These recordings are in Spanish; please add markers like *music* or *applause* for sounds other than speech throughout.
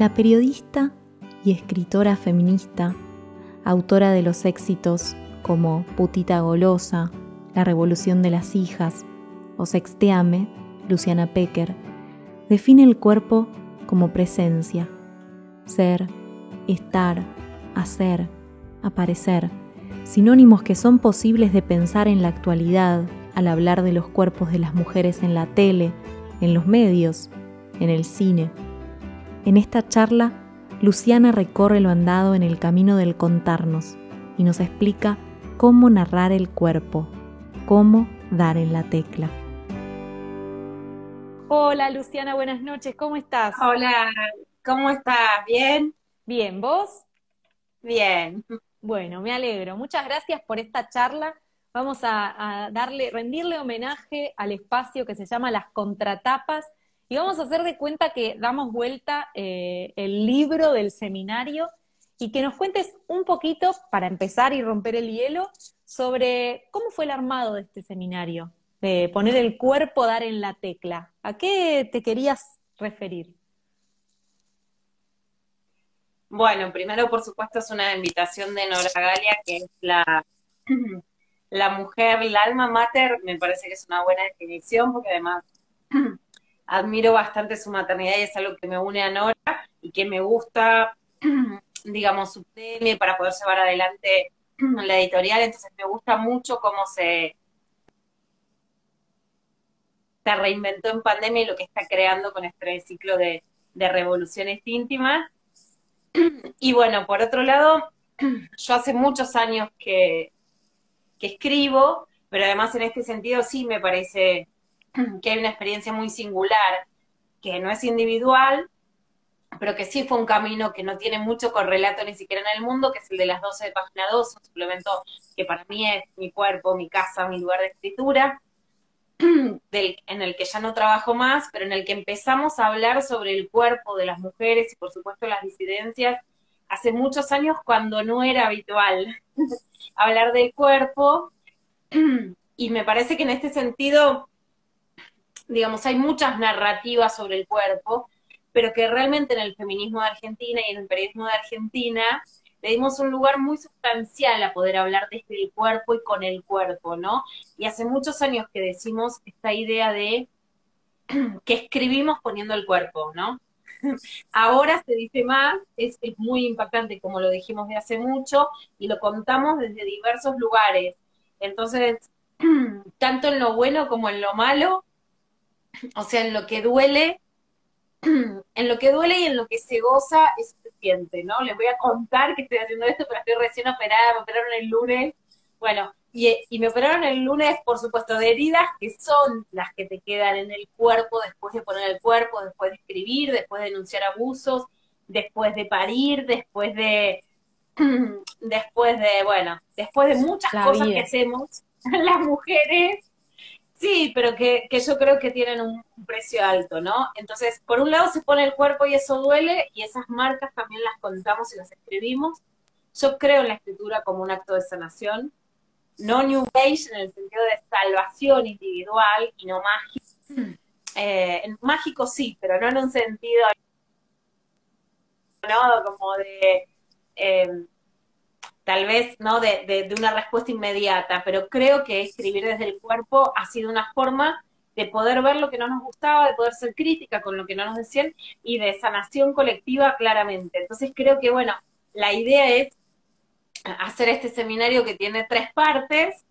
La periodista y escritora feminista, autora de los éxitos como Putita Golosa, La Revolución de las Hijas o Sexteame, Luciana Pecker, define el cuerpo como presencia, ser, estar, hacer, aparecer, sinónimos que son posibles de pensar en la actualidad al hablar de los cuerpos de las mujeres en la tele, en los medios, en el cine. En esta charla, Luciana recorre lo andado en el camino del contarnos y nos explica cómo narrar el cuerpo, cómo dar en la tecla. Hola Luciana, buenas noches, ¿cómo estás? Hola, ¿cómo estás? ¿Bien? Bien, ¿vos? Bien. Bueno, me alegro. Muchas gracias por esta charla. Vamos a, a darle, rendirle homenaje al espacio que se llama Las Contratapas y vamos a hacer de cuenta que damos vuelta eh, el libro del seminario y que nos cuentes un poquito, para empezar y romper el hielo, sobre cómo fue el armado de este seminario, de poner el cuerpo, dar en la tecla. ¿A qué te querías referir? Bueno, primero, por supuesto, es una invitación de Nora Galia, que es la, *clears throat* la mujer, la alma mater, me parece que es una buena definición, porque además *clears throat* admiro bastante su maternidad y es algo que me une a Nora y que me gusta, *clears throat* digamos, su premio para poder llevar adelante *clears throat* la editorial. Entonces me gusta mucho cómo se, reinventó en pandemia y lo que está creando con este ciclo de, revoluciones íntimas. *clears throat* Y bueno, por otro lado, yo hace muchos años que escribo, pero además en este sentido sí me parece que hay una experiencia muy singular, que no es individual, pero que sí fue un camino que no tiene mucho correlato ni siquiera en el mundo, que es el de las 12 de página 2, un suplemento que para mí es mi cuerpo, mi casa, mi lugar de escritura, *clears throat* en el que ya no trabajo más, pero en el que empezamos a hablar sobre el cuerpo de las mujeres y por supuesto las disidencias hace muchos años cuando no era habitual *laughs* hablar del cuerpo. *clears throat* Y me parece que en este sentido digamos, hay muchas narrativas sobre el cuerpo, pero que realmente en el feminismo de Argentina y en el periodismo de Argentina le dimos un lugar muy sustancial a poder hablar desde el cuerpo y con el cuerpo, ¿no? Y hace muchos años que decimos esta idea de *clears throat* que escribimos poniendo el cuerpo, ¿no? *laughs* Ahora se dice más, es, es muy impactante como lo dijimos de hace mucho y lo contamos desde diversos lugares. Entonces, *clears throat* tanto en lo bueno como en lo malo, *clears throat* o sea, en lo que duele, *clears throat* en lo que duele y en lo que se goza es suficiente, ¿no? Les voy a contar que estoy haciendo esto, pero estoy recién operada, me operaron el lunes. Bueno, y, y, me operaron el lunes, por supuesto, de heridas que son las que te quedan en el cuerpo después de poner el cuerpo, después de escribir, después de denunciar abusos, después de parir, después de, *clears throat* después de, bueno, después de muchas cosas que hacemos *laughs* las mujeres Sí, pero que, que, yo creo que tienen un precio alto, ¿no? Entonces, por un lado se pone el cuerpo y eso duele, y esas marcas también las contamos y las escribimos. Yo creo en la escritura como un acto de sanación, no New Age en el sentido de salvación individual y no mágico. Eh, mágico sí, pero no en un sentido, ¿no? Como de... Eh, tal vez no de, de, de, una respuesta inmediata, pero creo que escribir desde el cuerpo ha sido una forma de poder ver lo que no nos gustaba, de poder ser crítica con lo que no nos decían y de sanación colectiva claramente. Entonces creo que, bueno, la idea es hacer este seminario que tiene tres partes,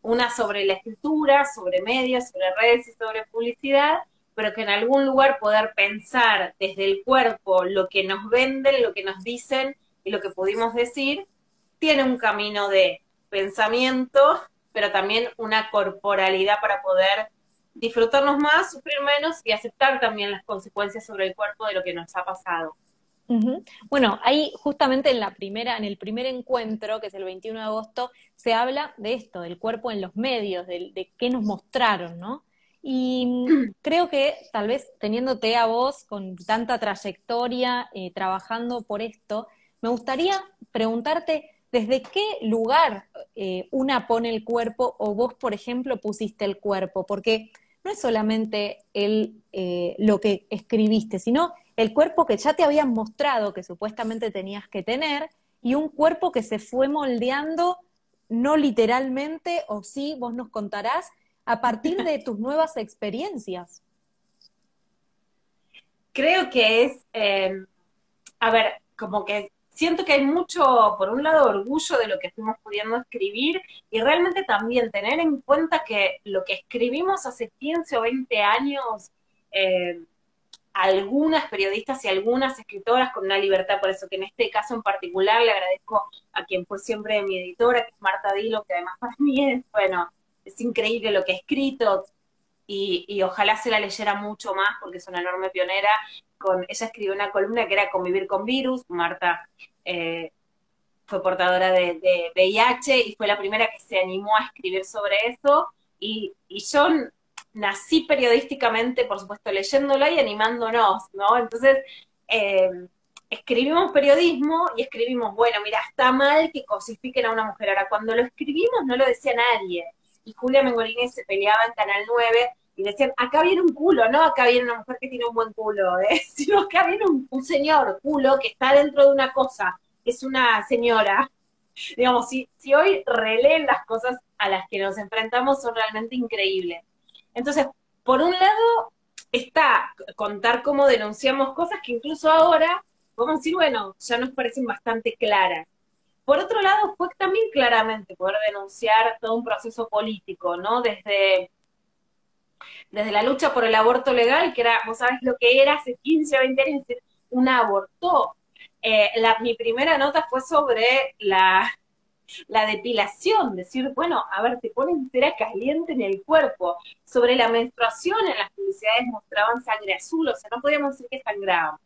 una sobre la escritura, sobre medios, sobre redes y sobre publicidad, pero que en algún lugar poder pensar desde el cuerpo lo que nos venden, lo que nos dicen y lo que pudimos decir, tiene un camino de pensamiento, pero también una corporalidad para poder disfrutarnos más, sufrir menos y aceptar también las consecuencias sobre el cuerpo de lo que nos ha pasado. Bueno, ahí justamente en la primera, en el primer encuentro, que es el 21 de agosto, se habla de esto, del cuerpo en los medios, de, de qué nos mostraron, ¿no? Y *clears throat* creo que tal vez teniéndote a vos con tanta trayectoria, eh, trabajando por esto, me gustaría preguntarte desde qué lugar eh, una pone el cuerpo o vos, por ejemplo, pusiste el cuerpo, porque no es solamente el, eh, lo que escribiste, sino el cuerpo que ya te habían mostrado que supuestamente tenías que tener y un cuerpo que se fue moldeando, no literalmente, o sí, vos nos contarás, a partir de *laughs* tus nuevas experiencias? Creo que es, em, a ver, como que siento que hay mucho, por un lado, orgullo de lo que estuvimos pudiendo escribir y realmente también tener en cuenta que lo que escribimos hace 15 o 20 años, em, algunas periodistas y algunas escritoras con una libertad, por eso que en este caso en particular le agradezco a quien fue siempre mi editora, que es Marta Dilo, que además para mí es, bueno, es increíble lo que ha escrito y, ojalá se la leyera mucho más porque es una enorme pionera. Con, ella escribió una columna que era Convivir con Virus, Marta eh, fue portadora de, VIH y fue la primera que se animó a escribir sobre eso y, yo nací periodísticamente, por supuesto, leyéndola y animándonos, ¿no? Entonces, eh, escribimos periodismo y escribimos, bueno, mira, está mal que cosifiquen a una mujer. Ahora, cuando lo escribimos no lo decía nadie y Julia Mengolini se peleaba en Canal 9 y decían, acá viene un culo, no acá viene una mujer que tiene un buen culo, ¿eh? *laughs* sino acá viene un, señor culo que está dentro de una cosa, es una señora. *laughs* Digamos, si, si hoy releen las cosas a las que nos enfrentamos son realmente increíbles. Entonces, por un lado, está contar cómo denunciamos cosas que incluso ahora podemos decir, bueno, ya nos parecen bastante claras. Por otro lado, fue también claramente poder denunciar todo un proceso político, ¿no? Desde, desde la lucha por el aborto legal, que era, vos sabés lo que era hace 15 o 20 años, un aborto. Eh, mi primera nota fue sobre la, la depilación, decir, bueno, a ver, te ponen cera caliente en el cuerpo. Sobre la menstruación, en las publicidades mostraban sangre azul, o sea, no podíamos decir que sangrábamos,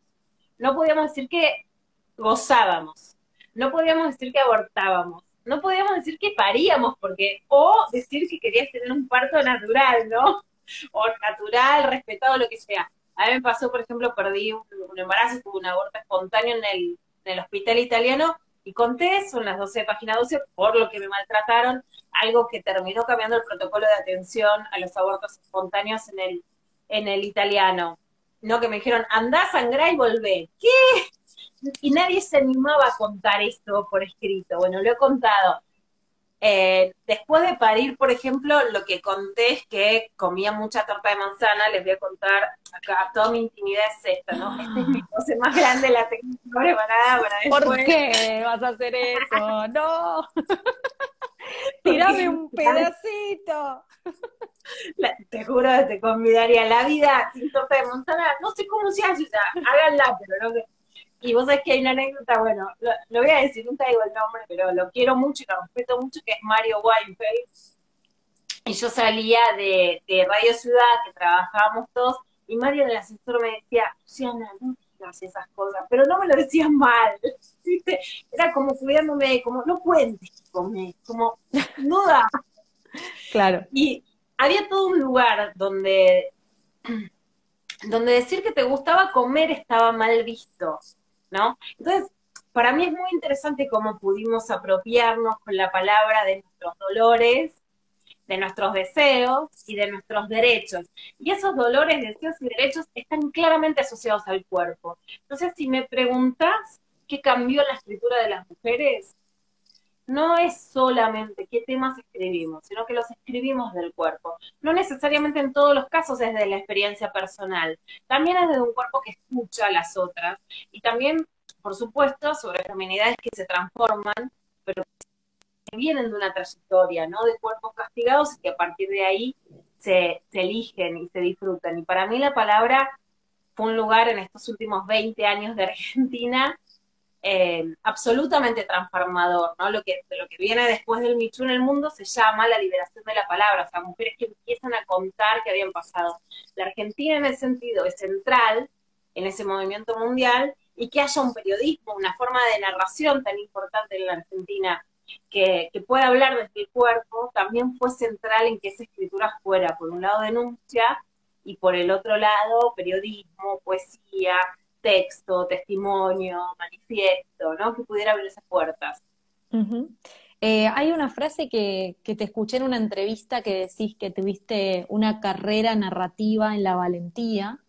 no podíamos decir que gozábamos no podíamos decir que abortábamos, no podíamos decir que paríamos, porque, o decir que querías tener un parto natural, ¿no? *laughs* O natural, respetado, lo que sea. A mí me pasó, por ejemplo, perdí un, embarazo, tuve un aborto espontáneo en el, en el hospital italiano y conté eso en las 12 páginas 12 por lo que me maltrataron, algo que terminó cambiando el protocolo de atención a los abortos espontáneos en el, en el italiano. No que me dijeron, andá, sangrá y volvé. ¿Qué? y nadie se animaba a contar esto por escrito. Bueno, lo he contado. Eh, después de parir, por ejemplo, lo que conté es que comía mucha torta de manzana. Les voy a contar acá, toda mi intimidad es esta, ¿no? Esta es mi pose más grande, la tengo preparada para después. ¿Por qué vas a hacer eso? *laughs* ¡No! ¡Tírame un pedacito! te juro que te convidaría la vida sin torta de manzana. No sé cómo se hace, o sea, háganla, pero no sé y vos sabés que hay una anécdota, bueno, lo, voy a decir, nunca digo el nombre, pero lo quiero mucho y lo respeto mucho, que es Mario Weinfeld. Y yo salía de, Radio Ciudad, que trabajábamos todos, y Mario en el ascensor me decía, Luciana, no digas esas cosas, pero no me lo decías mal, *laughs* ¿viste? Era como cuidándome, como, no cuentes come, como, no da. *laughs* Claro. Y había todo un lugar donde, *clears throat* donde decir que te gustaba comer estaba mal visto. Entonces, para mí es muy interesante cómo pudimos apropiarnos con la palabra de nuestros dolores, de nuestros deseos y de nuestros derechos. Y esos dolores, deseos y derechos están claramente asociados al cuerpo. Entonces, si me preguntas qué cambió la escritura de las mujeres, no es solamente qué temas escribimos, sino que los escribimos del cuerpo. No necesariamente en todos los casos es de la experiencia personal, también es de un cuerpo que escucha a las otras y también, por supuesto, sobre feminidades que se transforman, pero que vienen de una trayectoria, ¿no? De cuerpos castigados y que a partir de ahí se, se eligen y se disfrutan. Y para mí la palabra fue un lugar en estos últimos 20 años de Argentina eh, absolutamente transformador, ¿no? Lo que, lo que viene después del Michu en el mundo se llama la liberación de la palabra, o sea, mujeres que empiezan a contar que habían pasado. La Argentina en ese sentido es central en ese movimiento mundial y que haya un periodismo, una forma de narración tan importante en la Argentina que, que pueda hablar desde el cuerpo, también fue central en que esa escritura fuera, por un lado, denuncia y por el otro lado, periodismo, poesía, texto, testimonio, manifiesto, ¿no? Que pudiera abrir esas puertas. Eh, hay una frase que, te escuché en una entrevista que decís que tuviste una carrera narrativa en la valentía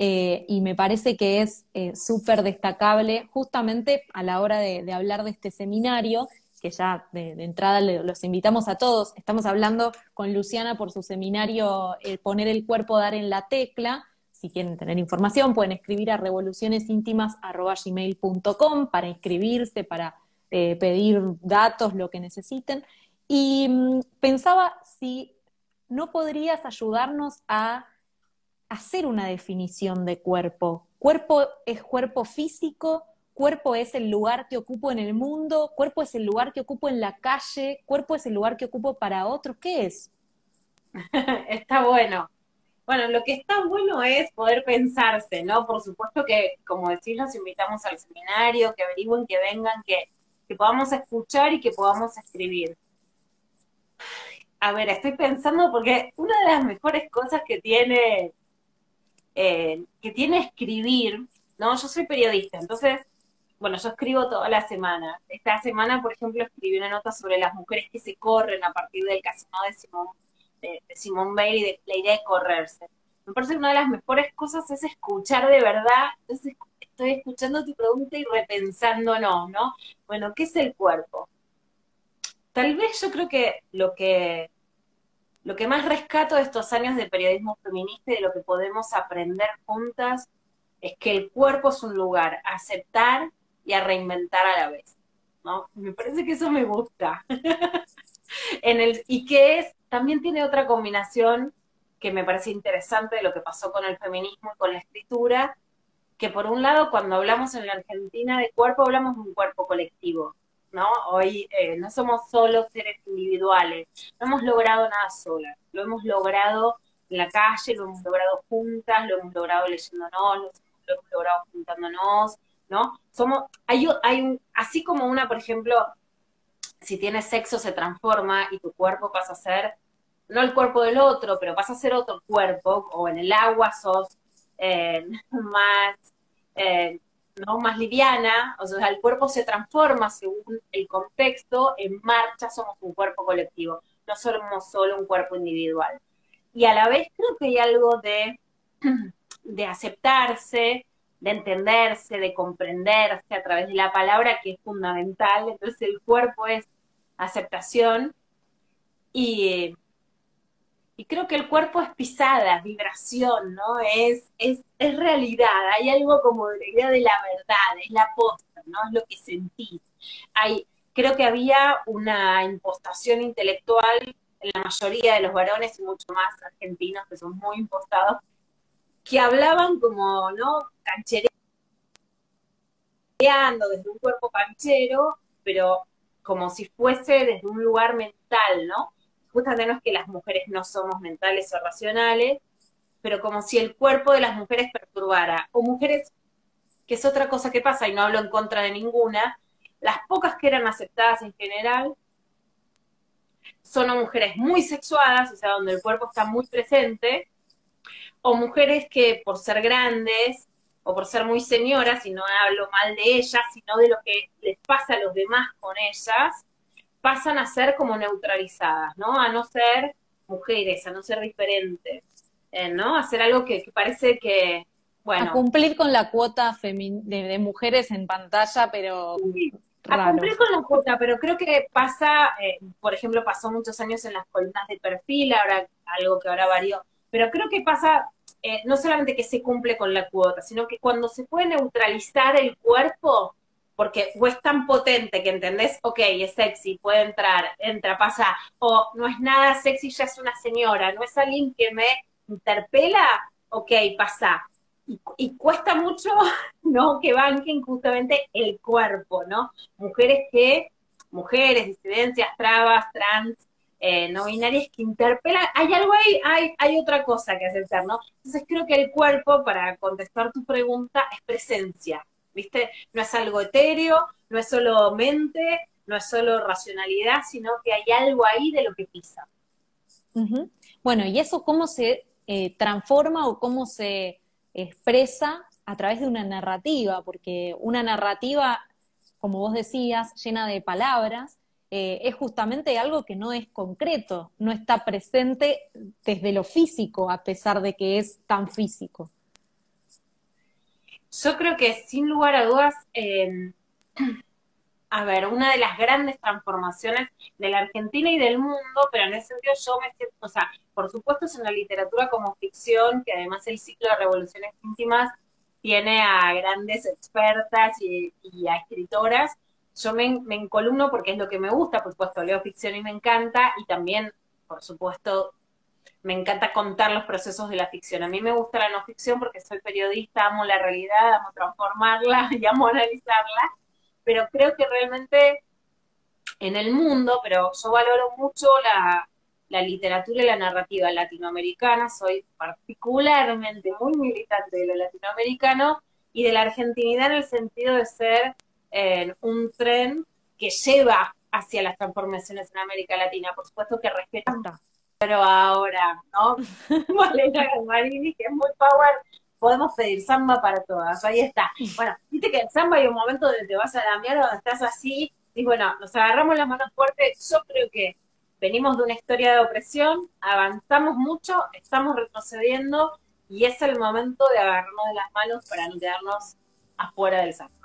eh, y me parece que es eh, súper destacable justamente a la hora de, hablar de este seminario, que ya de, entrada los invitamos a todos. Estamos hablando con Luciana por su seminario Poner el cuerpo, dar en la tecla, si quieren tener información, pueden escribir a revolucionesintimas.gmail.com para inscribirse, para eh, pedir datos, lo que necesiten. Y mm, pensaba si no podrías ayudarnos a hacer una definición de cuerpo. Cuerpo es cuerpo físico, cuerpo es el lugar que ocupo en el mundo, cuerpo es el lugar que ocupo en la calle, cuerpo es el lugar que ocupo para otros. ¿Qué es? *laughs* Está bueno. Bueno, lo que está bueno es poder pensarse, ¿no? Por supuesto que, como decís, los invitamos al seminario, que averigüen, que vengan, que, podamos escuchar y que podamos escribir. A ver, estoy pensando porque una de las mejores cosas que tiene, eh, que tiene escribir, ¿no? Yo soy periodista, entonces, bueno, yo escribo toda la semana. Esta semana, por ejemplo, escribí una nota sobre las mujeres que se corren a partir del casino de Simón de, Simón Bailey, de la idea de correrse. Me parece que una de las mejores cosas es escuchar de verdad. Entonces, estoy escuchando tu pregunta y repensándonos, ¿no? Bueno, ¿qué es el cuerpo? Tal vez yo creo que lo que lo que más rescato de estos años de periodismo feminista y de lo que podemos aprender juntas es que el cuerpo es un lugar a aceptar y a reinventar a la vez. ¿no? Me parece que eso me gusta. *laughs* en el, y que es también tiene otra combinación que me parece interesante de lo que pasó con el feminismo y con la escritura, que por un lado cuando hablamos en la Argentina de cuerpo, hablamos de un cuerpo colectivo, ¿no? Hoy eh, no somos solo seres individuales, no hemos logrado nada solas, lo hemos logrado en la calle, lo hemos logrado juntas, lo hemos logrado leyéndonos, lo hemos logrado juntándonos, ¿no? Somos, hay un, así como una, por ejemplo, si tienes sexo se transforma y tu cuerpo pasa a ser, no el cuerpo del otro, pero pasa a ser otro cuerpo, o en el agua sos eh, *laughs* más, eh, ¿no? más liviana, o sea, el cuerpo se transforma según el contexto, en marcha somos un cuerpo colectivo, no somos solo un cuerpo individual. Y a la vez creo que hay algo de, *clears throat* de aceptarse, de entenderse, de comprenderse a través de la palabra que es fundamental. Entonces el cuerpo es aceptación y, y creo que el cuerpo es pisada, vibración, ¿no? Es, es, es realidad, hay algo como de la idea de la verdad, es la posta, ¿no? Es lo que sentís. Hay, creo que había una impostación intelectual en la mayoría de los varones y mucho más argentinos que son muy impostados que hablaban como, ¿no? Canchereando desde un cuerpo canchero, pero como si fuese desde un lugar mental, ¿no? Justamente no es que las mujeres no somos mentales o racionales, pero como si el cuerpo de las mujeres perturbara, o mujeres, que es otra cosa que pasa, y no hablo en contra de ninguna, las pocas que eran aceptadas en general son mujeres muy sexuadas, o sea, donde el cuerpo está muy presente, o mujeres que por ser grandes o por ser muy señoras, y no hablo mal de ellas, sino de lo que les pasa a los demás con ellas, pasan a ser como neutralizadas, ¿no? A no ser mujeres, a no ser diferentes, eh, ¿no? A hacer algo que, parece que, bueno... A cumplir con la cuota de, mujeres en pantalla, pero... A cumplir con la cuota, pero creo que pasa, eh, por ejemplo, pasó muchos años en las columnas de perfil, ahora algo que ahora varió pero creo que pasa eh, no solamente que se cumple con la cuota, sino que cuando se puede neutralizar el cuerpo, porque o es tan potente que entendés, ok, es sexy, puede entrar, entra, pasa, o no es nada sexy, ya es una señora, no es alguien que me interpela, ok, pasa. y, cuesta mucho, *laughs* ¿no? Que banquen justamente el cuerpo, ¿no? Mujeres que, mujeres, disidencias, trabas, trans, eh, no binarias que interpelan, hay algo ahí, hay, otra cosa que aceptar, ¿no? Entonces creo que el cuerpo, para contestar tu pregunta, es presencia, ¿viste? No es algo etéreo, no es solo mente, no es solo racionalidad, sino que hay algo ahí de lo que pisa. Bueno, ¿y eso cómo se eh, transforma o cómo se expresa a través de una narrativa? Porque una narrativa, como vos decías, llena de palabras, eh, es justamente algo que no es concreto, no está presente desde lo físico, a pesar de que es tan físico. Yo creo que sin lugar a dudas, em, *clears throat* a ver, una de las grandes transformaciones de la Argentina y del mundo, pero en ese sentido yo me siento, o sea, por supuesto es una literatura como ficción, que además el ciclo de revoluciones íntimas tiene a grandes expertas y a escritoras, yo me, me encolumno porque es lo que me gusta, por supuesto, leo ficción y me encanta, y también, por supuesto, me encanta contar los procesos de la ficción. A mí me gusta la no ficción porque soy periodista, amo la realidad, amo transformarla *laughs* y amo analizarla, pero creo que realmente en el mundo, pero yo valoro mucho la, la literatura y la narrativa latinoamericana, soy particularmente muy militante de lo latinoamericano y de la argentinidad en el sentido de ser en un tren que lleva hacia las transformaciones en América Latina. Por supuesto que respetan, pero ahora, ¿no? *laughs* Malena Galmarini, que es muy power, podemos pedir samba para todas. Ahí está. Bueno, viste que en samba hay un momento donde te vas a cambiar, donde estás así, y bueno, nos agarramos las manos fuertes. Yo creo que venimos de una historia de opresión, avanzamos mucho, estamos retrocediendo, y es el momento de agarrarnos de las manos para no quedarnos afuera del samba.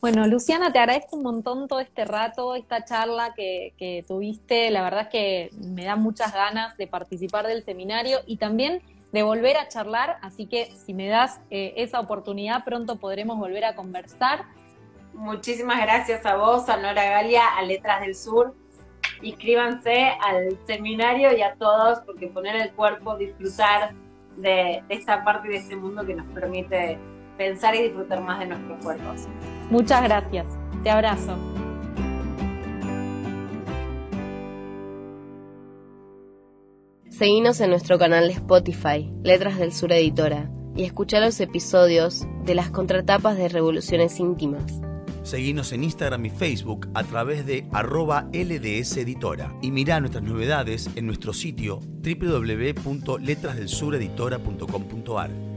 Bueno, Luciana, te agradezco un montón todo este rato, esta charla que, tuviste. La verdad es que me da muchas ganas de participar del seminario y también de volver a charlar, así que si me das eh, esa oportunidad, pronto podremos volver a conversar. Muchísimas gracias a vos, a Nora Galia, a Letras del Sur. Inscríbanse al seminario y a todos, porque poner el cuerpo, disfrutar de esta parte de este mundo que nos permite pensar y disfrutar más de nuestros cuerpos. Muchas gracias. Te abrazo. Seguinos en nuestro canal de Spotify, Letras del Sur Editora, y escucha los episodios de las contratapas de Revoluciones Íntimas. Seguinos en Instagram y Facebook a través de arroba LDS Editora y mirá nuestras novedades en nuestro sitio www.letrasdelsureditora.com.ar.